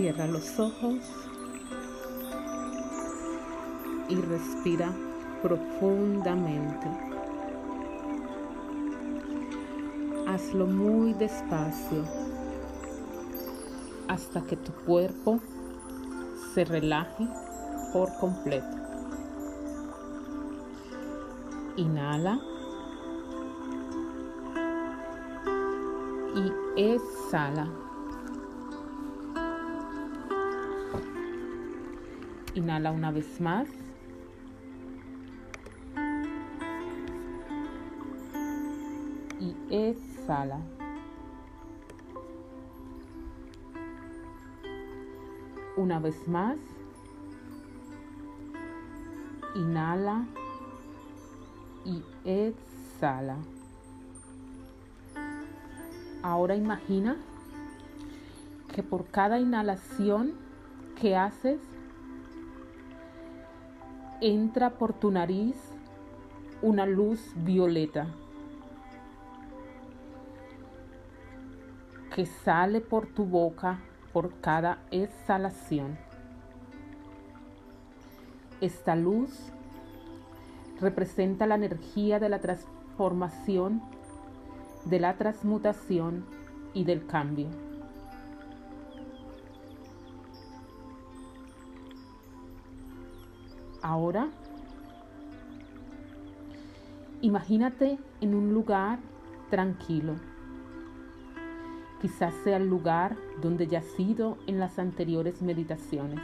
Cierra los ojos y respira profundamente. Hazlo muy despacio hasta que tu cuerpo se relaje por completo. Inhala. Y exhala. Inhala una vez más. Y exhala. Una vez más. Inhala y exhala. Ahora imagina que por cada inhalación que haces, entra por tu nariz una luz violeta que sale por tu boca por cada exhalación. Esta luz representa la energía de la transformación, de la transmutación y del cambio. Ahora, imagínate en un lugar tranquilo. Quizás sea el lugar donde ya has sido en las anteriores meditaciones.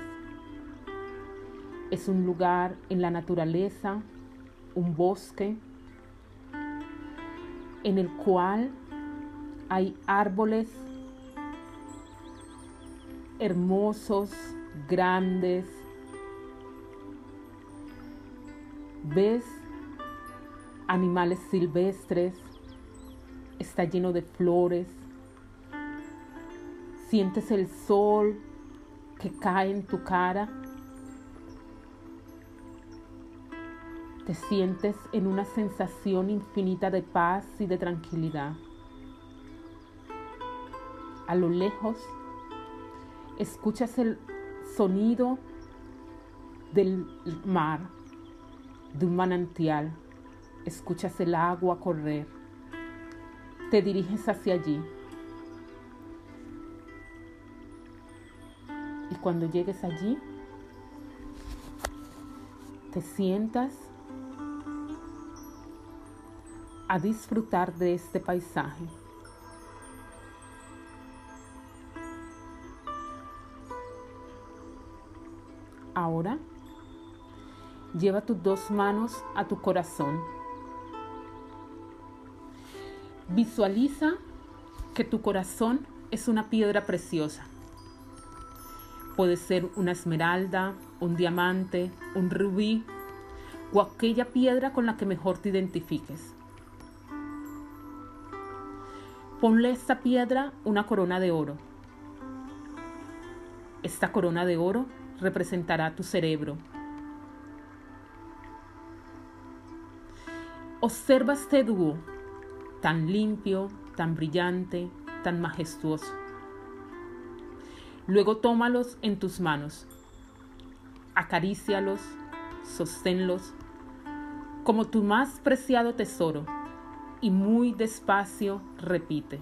Es un lugar en la naturaleza, un bosque, en el cual hay árboles hermosos, grandes, ves animales silvestres, está lleno de flores, sientes el sol que cae en tu cara, te sientes en una sensación infinita de paz y de tranquilidad. A lo lejos, escuchas el sonido del mar de un manantial. Escuchas el agua correr. Te diriges hacia allí. Y cuando llegues allí, te sientas a disfrutar de este paisaje. Ahora Lleva tus dos manos a tu corazón. Visualiza que tu corazón es una piedra preciosa. Puede ser una esmeralda, un diamante, un rubí o aquella piedra con la que mejor te identifiques. Ponle a esta piedra una corona de oro. Esta corona de oro representará tu cerebro, Observa este dúo, tan limpio, tan brillante, tan majestuoso. Luego tómalos en tus manos, acarícialos, sosténlos como tu más preciado tesoro y muy despacio repite.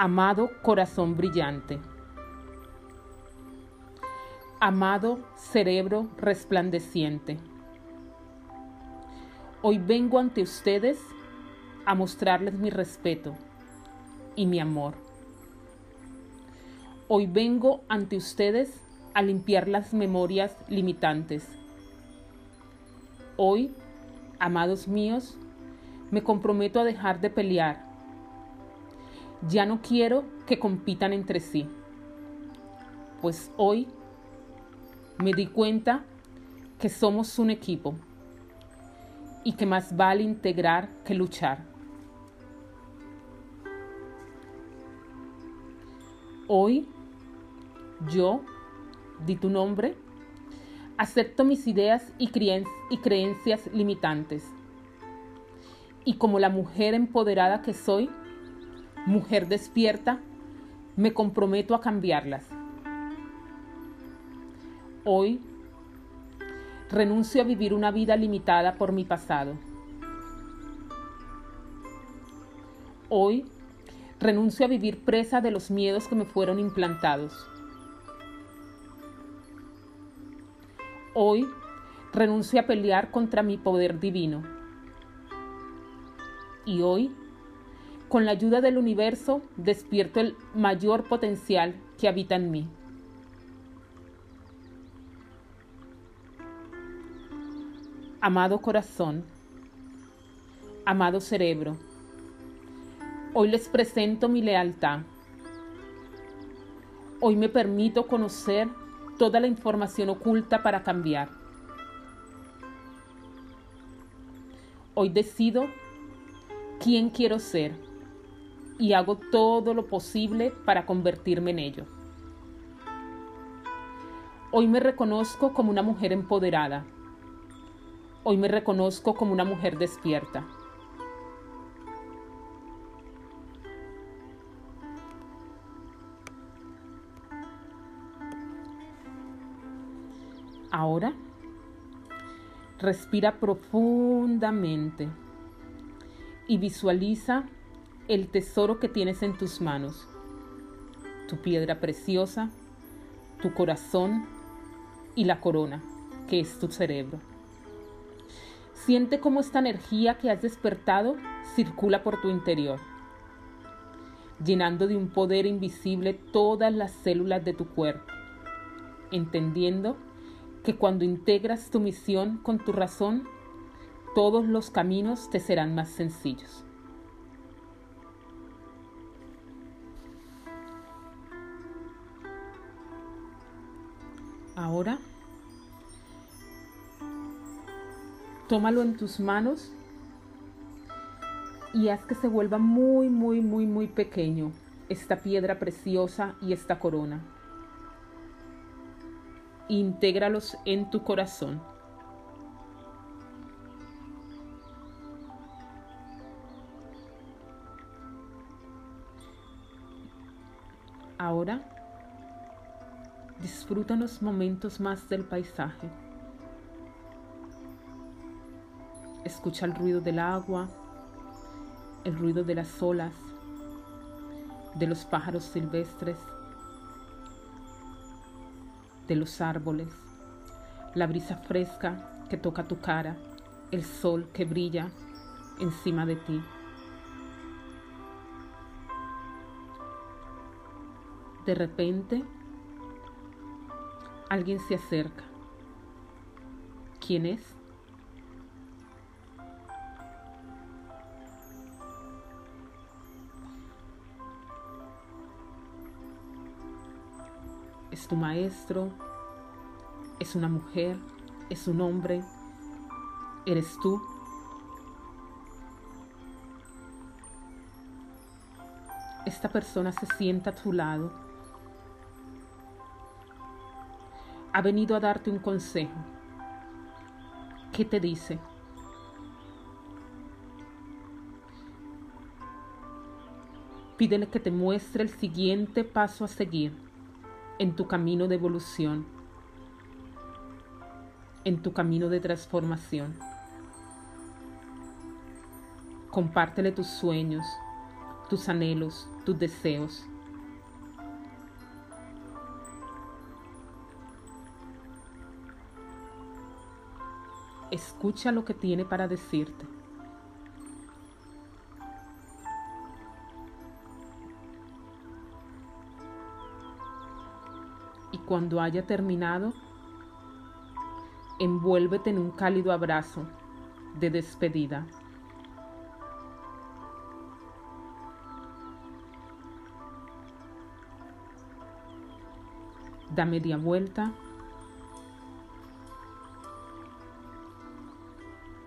Amado corazón brillante. Amado cerebro resplandeciente. Hoy vengo ante ustedes a mostrarles mi respeto y mi amor. Hoy vengo ante ustedes a limpiar las memorias limitantes. Hoy, amados míos, me comprometo a dejar de pelear ya no quiero que compitan entre sí, pues hoy me di cuenta que somos un equipo y que más vale integrar que luchar. Hoy yo di tu nombre Acepto mis ideas y, creencias limitantes. Y como la mujer empoderada que soy, mujer despierta, me comprometo a cambiarlas. Hoy renuncio a vivir una vida limitada por mi pasado. Hoy renuncio a vivir presa de los miedos que me fueron implantados. Hoy renuncio a pelear contra mi poder divino. Y hoy, con la ayuda del universo, despierto el mayor potencial que habita en mí. Amado corazón, amado cerebro, hoy les presento mi lealtad. Hoy me permito conocer toda la información oculta para cambiar. Hoy decido quién quiero ser y hago todo lo posible para convertirme en ello. Hoy me reconozco como una mujer empoderada Hoy me reconozco como una mujer despierta. Ahora, respira profundamente y visualiza el tesoro que tienes en tus manos, tu piedra preciosa, tu corazón y la corona, que es tu cerebro. Siente cómo esta energía que has despertado circula por tu interior, llenando de un poder invisible todas las células de tu cuerpo, entendiendo que cuando integras tu misión con tu razón, todos los caminos te serán más sencillos. Ahora Tómalo en tus manos y haz que se vuelva muy, muy, muy, muy pequeño esta piedra preciosa y esta corona. Intégralos en tu corazón. Ahora disfruta los momentos más del paisaje. Escucha el ruido del agua, el ruido de las olas, de los pájaros silvestres, de los árboles, la brisa fresca que toca tu cara, el sol que brilla encima de ti. De repente, alguien se acerca. ¿Quién es? es tu maestro, es una mujer, es un hombre, eres tú. Esta persona se sienta a tu lado. Ha venido a darte un consejo. ¿Qué te dice? Pídele que te muestre el siguiente paso a seguir en tu camino de evolución, en tu camino de transformación. Compártele tus sueños, tus anhelos, tus deseos. Escucha lo que tiene para decirte. cuando haya terminado, envuélvete en un cálido abrazo de despedida. Da media vuelta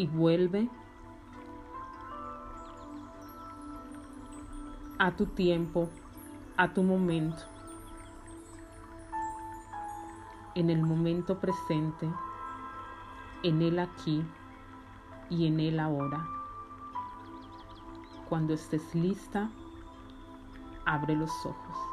y vuelve a tu tiempo, a tu momento. en el momento presente, en el aquí y en el ahora. Cuando estés lista, abre los ojos.